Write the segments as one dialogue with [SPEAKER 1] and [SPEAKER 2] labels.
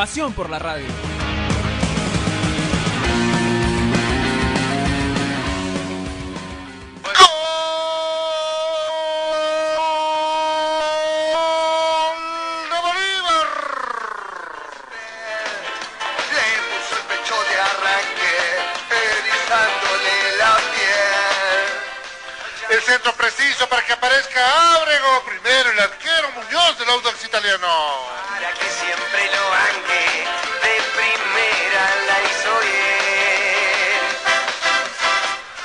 [SPEAKER 1] Pasión por la radio.
[SPEAKER 2] El centro preciso para que aparezca Ábrego. Primero el arquero Muñoz del Audax italiano.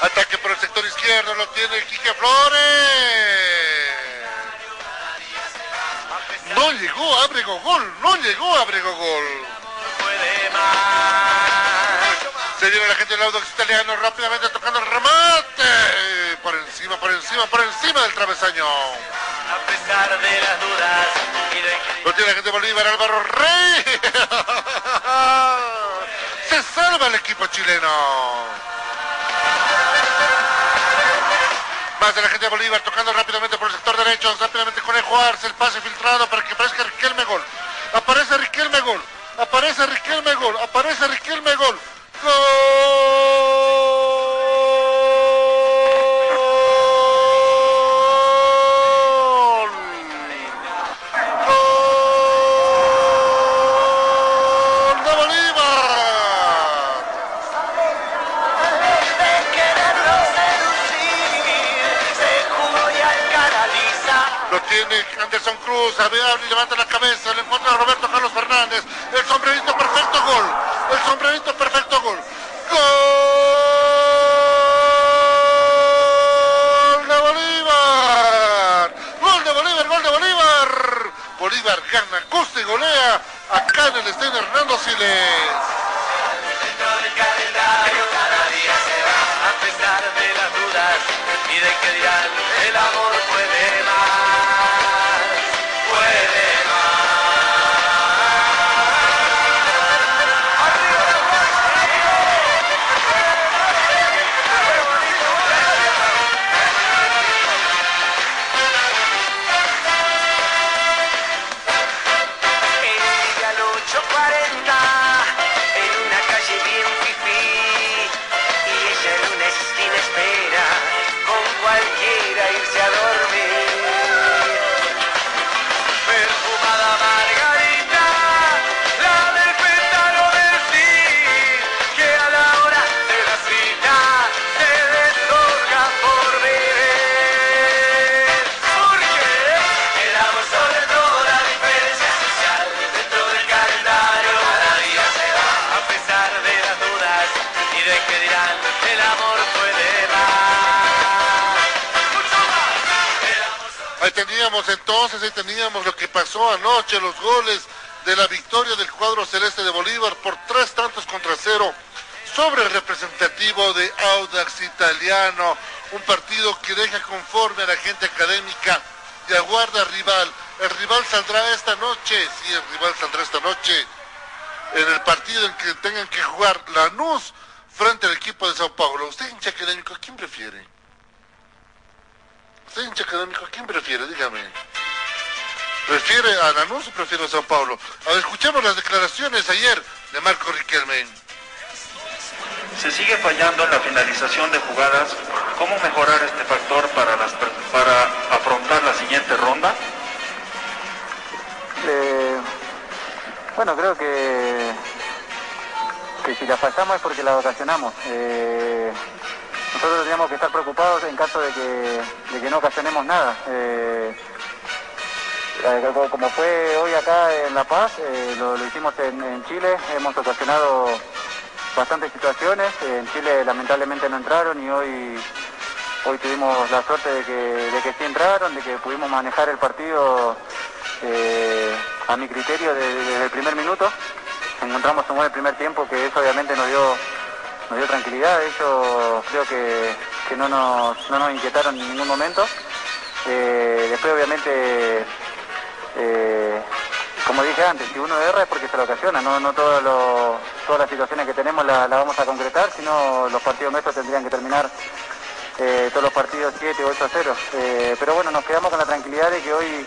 [SPEAKER 2] Ataque por el sector izquierdo, lo tiene Quique Flores. No llegó Ábrego gol, no llegó Ábrego gol. Se viene la gente del Audax italiano rápidamente tocando el remate. Por encima, por encima, por encima del travesaño.
[SPEAKER 3] A pesar de las dudas
[SPEAKER 2] Lo tiene la gente de Bolívar, Álvaro Rey. Se salva el equipo chileno. De la gente de Bolívar tocando rápidamente por el sector derecho, rápidamente Conejo Arce, el pase filtrado para que aparezca Riquelme Gol. Aparece Riquelme Gol, aparece Riquelme Gol, aparece Riquelme
[SPEAKER 3] y
[SPEAKER 2] levanta la cabeza, le encuentra Roberto Carlos Fernández, el sombrerito perfecto gol, el sombrerito perfecto gol. ¡Gol de Bolívar! ¡Gol de Bolívar, gol de Bolívar! Bolívar gana, gusta y golea acá en el estadio Hernando Siles. Entonces, ahí teníamos lo que pasó anoche, los goles de la victoria del cuadro celeste de Bolívar por tres tantos contra cero sobre el representativo de Audax Italiano. Un partido que deja conforme a la gente académica y aguarda al rival. El rival saldrá esta noche, sí, el rival saldrá esta noche en el partido en que tengan que jugar Lanús frente al equipo de Sao Paulo. ¿Usted hincha académico, ¿a quién prefiere? ¿Usted hincha académico, ¿a quién prefiere? Dígame. ¿Prefiere a Lanús o prefiere a Sao Paulo? A ver, escuchemos las declaraciones ayer de Marco Riquelme.
[SPEAKER 4] Se sigue fallando en la finalización de jugadas. ¿Cómo mejorar este factor para, las, para afrontar la siguiente ronda?
[SPEAKER 5] Eh, bueno, creo que, que si la fallamos es porque la ocasionamos. Eh, nosotros tendríamos que estar preocupados en caso de que, de que no ocasionemos nada. Eh, como- fue hoy acá en La Paz, eh, lo, hicimos en, Chile, hemos ocasionado bastantes situaciones, en Chile lamentablemente no entraron y hoy hoy tuvimos la suerte de que, de que sí entraron, de que pudimos manejar el partido eh, a mi criterio de- desde el primer minuto. encontramos un buen primer tiempo que eso obviamente nos dio, nos dio tranquilidad. Ellos creo que, que no, nos, no nos inquietaron en ningún momento. Eh, después obviamente, eh, como dije antes, si uno erra es porque se lo ocasiona, no, no los- todas las situaciones que tenemos las la vamos a concretar, sino los partidos nuestros tendrían que terminar eh, todos los partidos 7 o 8 a 0. Eh, pero bueno, nos quedamos con la tranquilidad de que hoy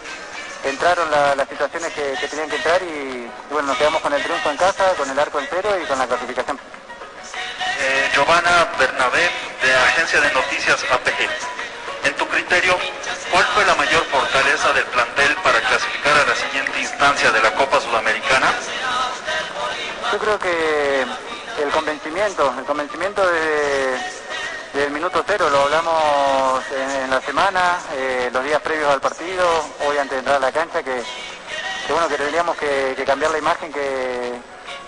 [SPEAKER 5] entraron la- las situaciones que, tenían que entrar y, y bueno, nos quedamos con el triunfo en casa, con el arco entero y con la clasificación.
[SPEAKER 4] Giovanna Bernabé, de Agencia de Noticias APG. En tu criterio, ¿cuál fue la mayor fortaleza del plantel para clasificar a la siguiente instancia de la Copa Sudamericana?
[SPEAKER 5] Yo creo que el convencimiento, el convencimiento de, del minuto cero, lo hablamos en, la semana, eh, los días previos al partido, hoy antes de entrar a la cancha, que, bueno, que tendríamos que, cambiar la imagen que,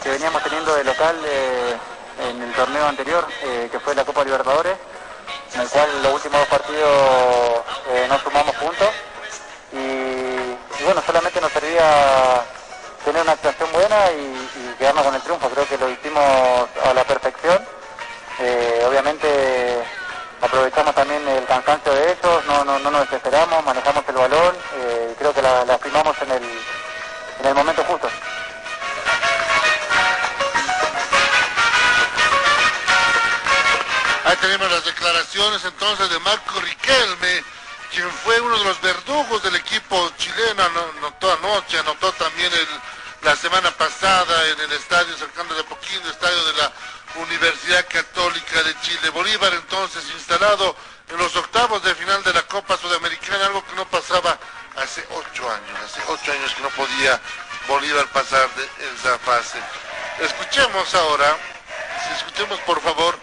[SPEAKER 5] que veníamos teniendo de local eh, en el torneo anterior, eh, que fue la Copa Libertadores, en el cual los últimos dos partidos eh, no sumamos puntos y, y bueno, solamente nos servía tener una actuación buena y, y quedarnos con el triunfo. Creo que lo hicimos a la perfección. Eh, obviamente aprovechamos también el cansancio de ellos, no, no, no nos desesperamos, manejamos el balón, eh, creo que la, la en el, en el momento justo.
[SPEAKER 2] Tenemos las declaraciones entonces de Marco Riquelme, quien fue uno de los verdugos del equipo chileno, ano- anotó anoche, anotó también el- la semana pasada en el estadio cercano de Poquín, estadio de la Universidad Católica de Chile. Bolívar entonces instalado en los octavos de final de la Copa Sudamericana, algo que no pasaba hace ocho años, hace ocho años que no podía Bolívar pasar de esa fase. Escuchemos ahora, si escuchemos por favor,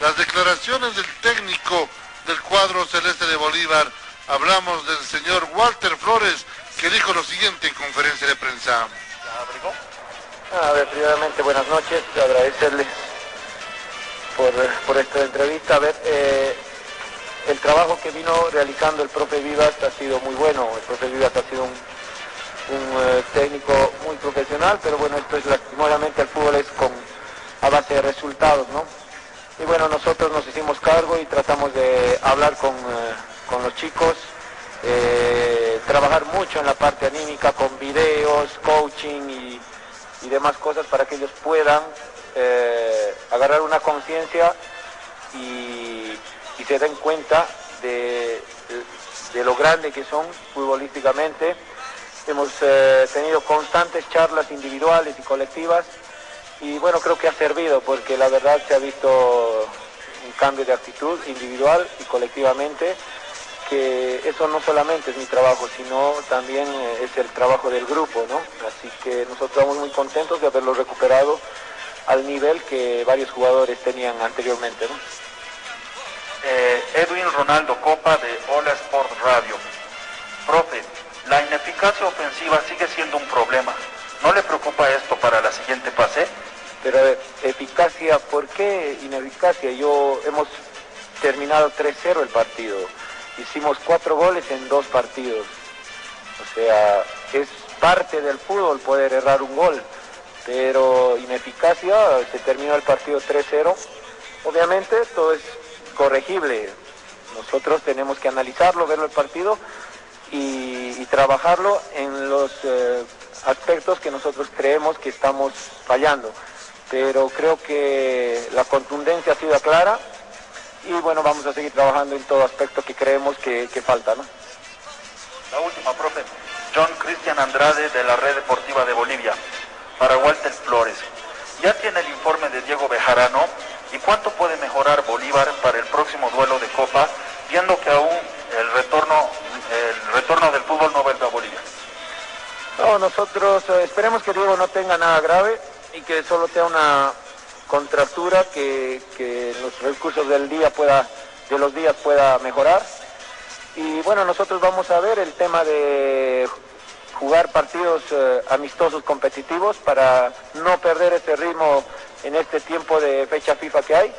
[SPEAKER 2] las declaraciones del técnico del cuadro celeste de Bolívar. Hablamos del señor Walter Flores, que dijo lo siguiente en conferencia de prensa.
[SPEAKER 6] A ver, primeramente buenas noches, agradecerles por, por esta entrevista. A ver, eh, el trabajo que vino realizando el profe Vivas ha sido muy bueno. El profe Vivas ha sido un, un, eh, técnico muy profesional, pero bueno, esto es lastimosamente el fútbol es con a base de resultados, ¿no? Y bueno, nosotros nos hicimos cargo y tratamos de hablar con, eh, con los chicos, eh, trabajar mucho en la parte anímica con videos, coaching y, y demás cosas para que ellos puedan eh, agarrar una conciencia y, y se den cuenta de, de lo grande que son futbolísticamente. Hemos tenido constantes charlas individuales y colectivas y bueno, creo que ha servido porque la verdad se ha visto un cambio de actitud individual y colectivamente, que eso no solamente es mi trabajo, sino también eh, es el trabajo del grupo, ¿no? Así que nosotros estamos muy contentos de haberlo recuperado al nivel que varios jugadores tenían anteriormente, ¿no?
[SPEAKER 4] Eh, Edwin Ronaldo Copa de Hola Sport Radio. Profe, la ineficacia ofensiva sigue siendo un problema. ¿No le preocupa esto para la siguiente fase?
[SPEAKER 6] Pero a ver, eficacia, ¿por qué ineficacia? Yo hemos terminado 3-0 el partido. Hicimos cuatro goles en dos partidos. O sea, es parte del fútbol poder errar un gol. Pero ineficacia, se terminó el partido 3-0. Obviamente todo es corregible. Nosotros tenemos que analizarlo, verlo el partido y, trabajarlo en los eh, aspectos que nosotros creemos que estamos fallando. Pero creo que la contundencia ha sido clara y bueno, vamos a seguir trabajando en todo aspecto que creemos que, que falta. ¿no?
[SPEAKER 4] La última, profe. John Cristian Andrade de la Red Deportiva de Bolivia. Para Walter Flores. Ya tiene el informe de Diego Bejarano. ¿Y cuánto puede mejorar Bolívar para el próximo duelo de Copa, viendo que aún el retorno, el retorno del fútbol no vuelve a Bolivia?
[SPEAKER 6] No, nosotros eh, esperemos que Diego no tenga nada grave y que solo sea una contractura que, que los recursos del día pueda, de los días pueda mejorar. Y bueno, nosotros vamos a ver el tema de jugar partidos eh, amistosos competitivos para no perder ese ritmo en este tiempo de fecha FIFA que hay.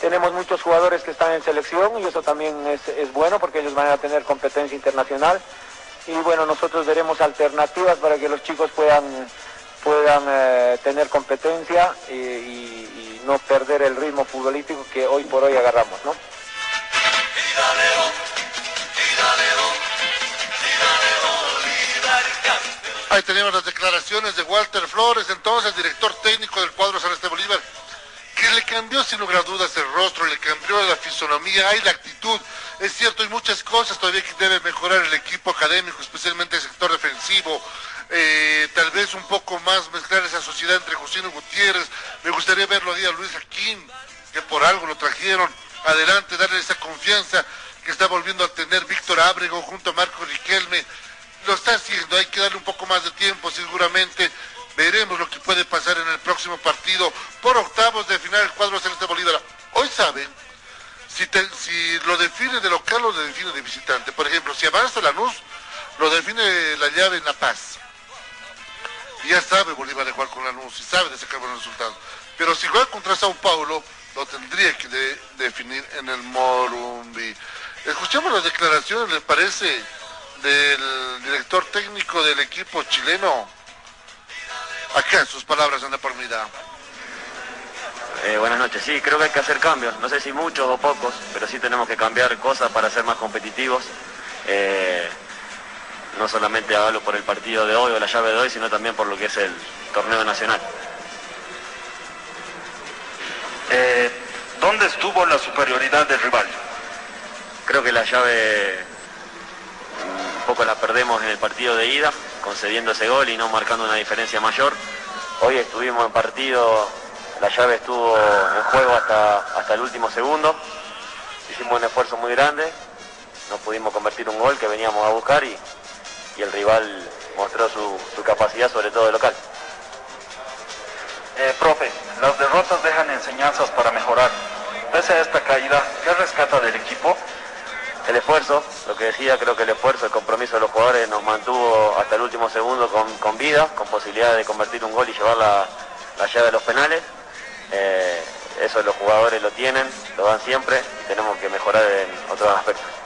[SPEAKER 6] Tenemos muchos jugadores que están en selección y eso también es, es bueno porque ellos van a tener competencia internacional y bueno, nosotros veremos alternativas para que los chicos puedan, puedan eh, tener competencia y, no perder el ritmo futbolístico que hoy por hoy agarramos, ¿no?
[SPEAKER 2] Ahí tenemos las declaraciones de Walter Flores, entonces director técnico del cuadro Celeste Bolívar, que le cambió sin lugar a dudas el rostro, le cambió la fisonomía, hay la actitud. Es cierto, hay muchas cosas todavía que debe mejorar el equipo académico, especialmente el sector defensivo. Eh, tal vez un poco más mezclar esa sociedad entre Justino Gutiérrez. Me gustaría verlo a Luis Jaquín, que por algo lo trajeron adelante, darle esa confianza que está volviendo a tener Víctor Ábrego junto a Marco Riquelme lo está haciendo, hay que darle un poco más de tiempo seguramente. Veremos lo que puede pasar en el próximo partido por octavos de final el cuadro Celeste Bolívar. Hoy saben si lo define de local o lo define de visitante. Por ejemplo, si avanza Lanús, lo define la llave en La Paz. Y ya sabe Bolívar de jugar con Lanús y sabe de sacar buenos resultados. Pero si juega contra Sao Paulo, lo tendría que de- definir en el Morumbi. Escuchemos las declaraciones, ¿les parece? del director técnico del equipo chileno. Acá sus palabras anda por mira.
[SPEAKER 7] Eh, buenas noches. Sí, creo que hay que hacer cambios. No sé si muchos o pocos, pero sí tenemos que cambiar cosas para ser más competitivos. Eh, no solamente hablo por el partido de hoy o la llave de hoy, sino también por lo que es el torneo nacional.
[SPEAKER 4] Eh, ¿Dónde estuvo la superioridad del rival?
[SPEAKER 7] Creo que la llave un poco la perdemos en el partido de ida, concediendo ese gol y no marcando una diferencia mayor. Hoy estuvimos en partido, la llave estuvo en juego hasta, hasta el último segundo. Hicimos un esfuerzo muy grande, no pudimos convertir un gol que veníamos a buscar y, y el rival mostró su, su capacidad, sobre todo de local.
[SPEAKER 4] Eh, profe, las derrotas dejan enseñanzas para mejorar. Pese a esta caída, ¿qué rescata del equipo?
[SPEAKER 7] El esfuerzo, lo que decía, creo que el esfuerzo, el compromiso de los jugadores nos mantuvo hasta el último segundo con, con vida, con posibilidad de convertir un gol y llevar la, la llave a los penales. Eh, eso los jugadores lo tienen, lo dan siempre y tenemos que mejorar en otros aspectos.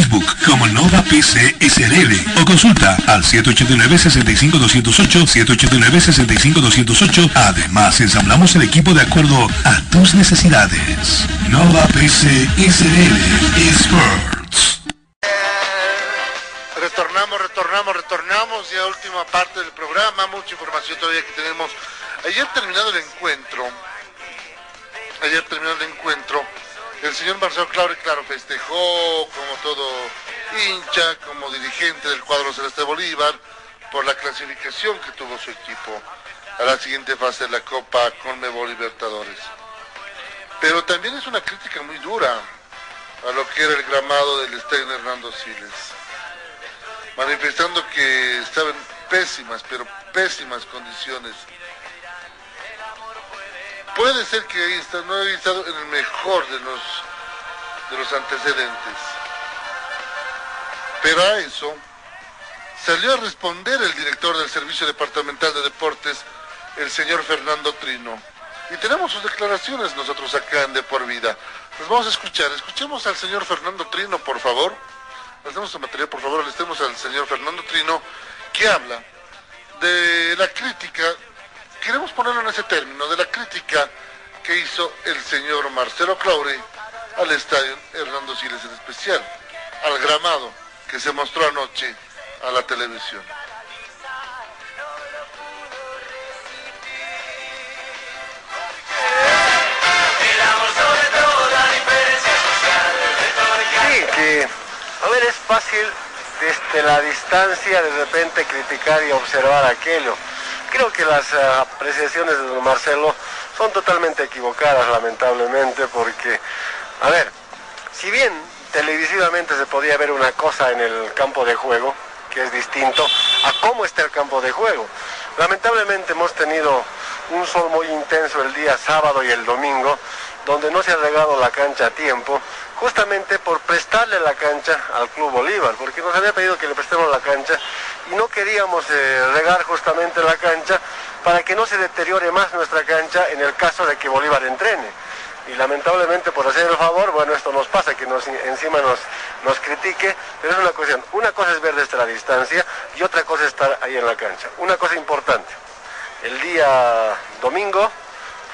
[SPEAKER 8] como Nova PC SRL o consulta al 789-65208, 789-65208. Además, ensamblamos el equipo de acuerdo a tus necesidades. Nova PC SRL Experts.
[SPEAKER 2] Retornamos, retornamos, retornamos ya última parte del programa, mucha información todavía que tenemos. Ayer terminado el encuentro, ayer terminado el encuentro, el señor Marcelo Claure, claro, festejó como todo hincha, como dirigente del cuadro Celeste Bolívar, por la clasificación que tuvo su equipo a la siguiente fase de la Copa Conmebol Libertadores. Pero también es una crítica muy dura a lo que era el gramado del estadio Hernando Siles manifestando que estaba en pésimas, pero pésimas condiciones. Puede ser que no haya estado en el mejor de los, de los antecedentes. Pero a eso salió a responder el director del Servicio Departamental de Deportes, el señor Fernando Trino. Y tenemos sus declaraciones nosotros acá en De Por Vida. Nos vamos a escuchar. Escuchemos al señor Fernando Trino, por favor. Hacemos su material, por favor, alistemos al señor Fernando Trino, que habla de la crítica, queremos ponerlo en ese término, de la crítica que hizo el señor Marcelo Claure al estadio Hernando Siles en especial, al gramado que se mostró anoche a la televisión.
[SPEAKER 9] Sí, que, a ver, es fácil desde la distancia de repente criticar y observar aquello. Creo que las eh, apreciaciones de don Marcelo son totalmente equivocadas, lamentablemente, porque, a ver, si bien televisivamente se podía ver una cosa en el campo de juego, que es distinto a cómo está el campo de juego. Lamentablemente hemos tenido un sol muy intenso el día sábado y el domingo, donde no se ha regado la cancha a tiempo, justamente por prestarle la cancha al Club Bolívar, porque nos había pedido que le prestemos la cancha y no queríamos eh, regar justamente la cancha para que no se deteriore más nuestra cancha en el caso de que Bolívar entrene. Y lamentablemente por hacer el favor, bueno, esto nos pasa, que nos, encima nos, nos critique, pero es una cuestión. Una cosa es ver desde la distancia y otra cosa es estar ahí en la cancha. Una cosa importante, el día domingo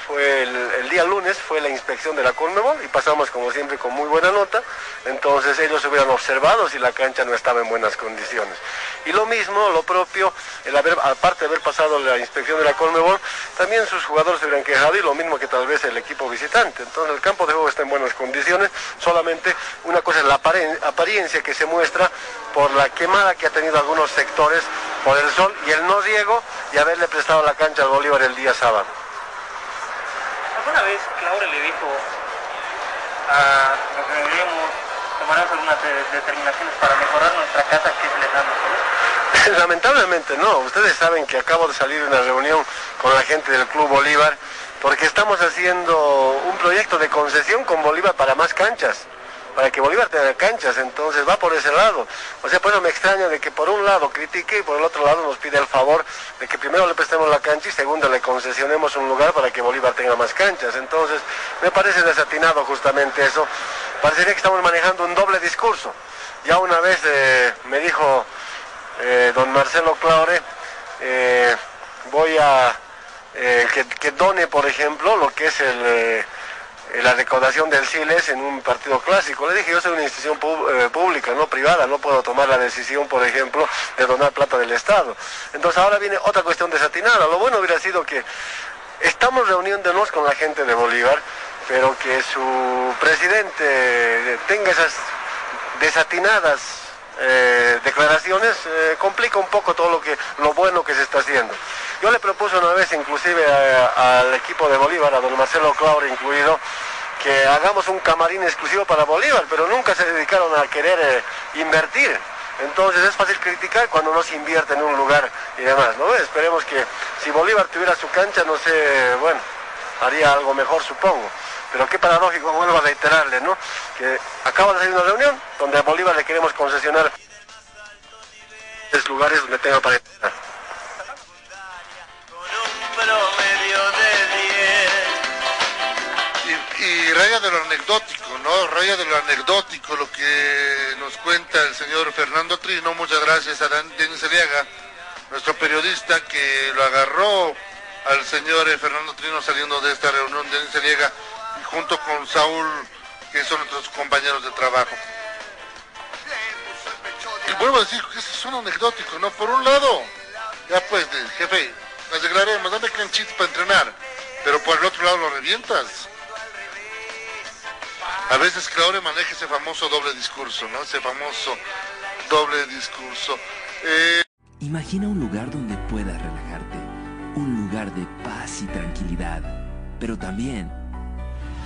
[SPEAKER 9] fue el, día lunes fue la inspección de la Conmebol y pasamos como siempre con muy buena nota, entonces ellos hubieran observado si la cancha no estaba en buenas condiciones. Y lo mismo, lo propio, aparte de haber pasado la inspección de la Conmebol, también sus jugadores se hubieran quejado y lo mismo que tal vez el equipo visitante. Entonces el campo de juego está en buenas condiciones, solamente una cosa es la apariencia que se muestra por la quemada que ha tenido algunos sectores por el sol y el no riego y haberle prestado la cancha al Bolívar el día sábado.
[SPEAKER 10] ¿Alguna vez Claure le dijo a los que deberíamos tomar algunas determinaciones para mejorar nuestra casa que se les da
[SPEAKER 9] Lamentablemente no, ustedes saben que acabo de salir de una reunión con la gente del Club Bolívar porque estamos haciendo un proyecto de concesión con Bolívar para más canchas para que Bolívar tenga canchas, entonces va por ese lado. O sea, pues no me extraña de que por un lado critique y por el otro lado nos pide el favor de que primero le prestemos la cancha y segundo le concesionemos un lugar para que Bolívar tenga más canchas. Entonces, me parece desatinado justamente eso. Parecería que estamos manejando un doble discurso. Ya una vez eh, me dijo eh, don Marcelo Claure, eh, voy a que, que, done, por ejemplo, lo que es el la recaudación del CILES en un partido clásico. Le dije, yo soy una institución eh, pública, no privada, no puedo tomar la decisión, por ejemplo, de donar plata del Estado. Entonces ahora viene otra cuestión desatinada. Lo bueno hubiera sido que estamos reuniéndonos con la gente de Bolívar, pero que su presidente tenga esas desatinadas eh, declaraciones complica un poco todo lo que lo bueno que se está haciendo. Yo le propuse una vez inclusive al equipo de Bolívar, a don Marcelo Claure incluido, que hagamos un camarín exclusivo para Bolívar, pero nunca se dedicaron a querer eh, invertir. Entonces es fácil criticar cuando no se invierte en un lugar y demás, ¿no? Esperemos que si Bolívar tuviera su cancha, no sé, bueno, haría algo mejor supongo. Pero qué paradójico, vuelvo a reiterarle, ¿no? Que acaba de salir una reunión donde a Bolívar le queremos concesionar lugares donde tenga para
[SPEAKER 2] y raya de lo anecdótico, ¿no? Raya de lo anecdótico lo que nos cuenta el señor Fernando Trino. Muchas gracias a Denis Eliaga, nuestro periodista que lo agarró al señor eh, Fernando Trino saliendo de esta reunión de Denis Eliaga junto con Saúl, que son nuestros compañeros de trabajo. Y vuelvo a decir que es un anecdótico, ¿no? Por un lado, ya pues, jefe, las declaremos, dame clenchits para entrenar, pero por el otro lado lo revientas. A veces Claure maneja ese famoso doble discurso, ¿no? Ese famoso doble discurso. Eh,
[SPEAKER 11] Imagina un lugar donde puedas relajarte, un lugar de paz y tranquilidad, pero también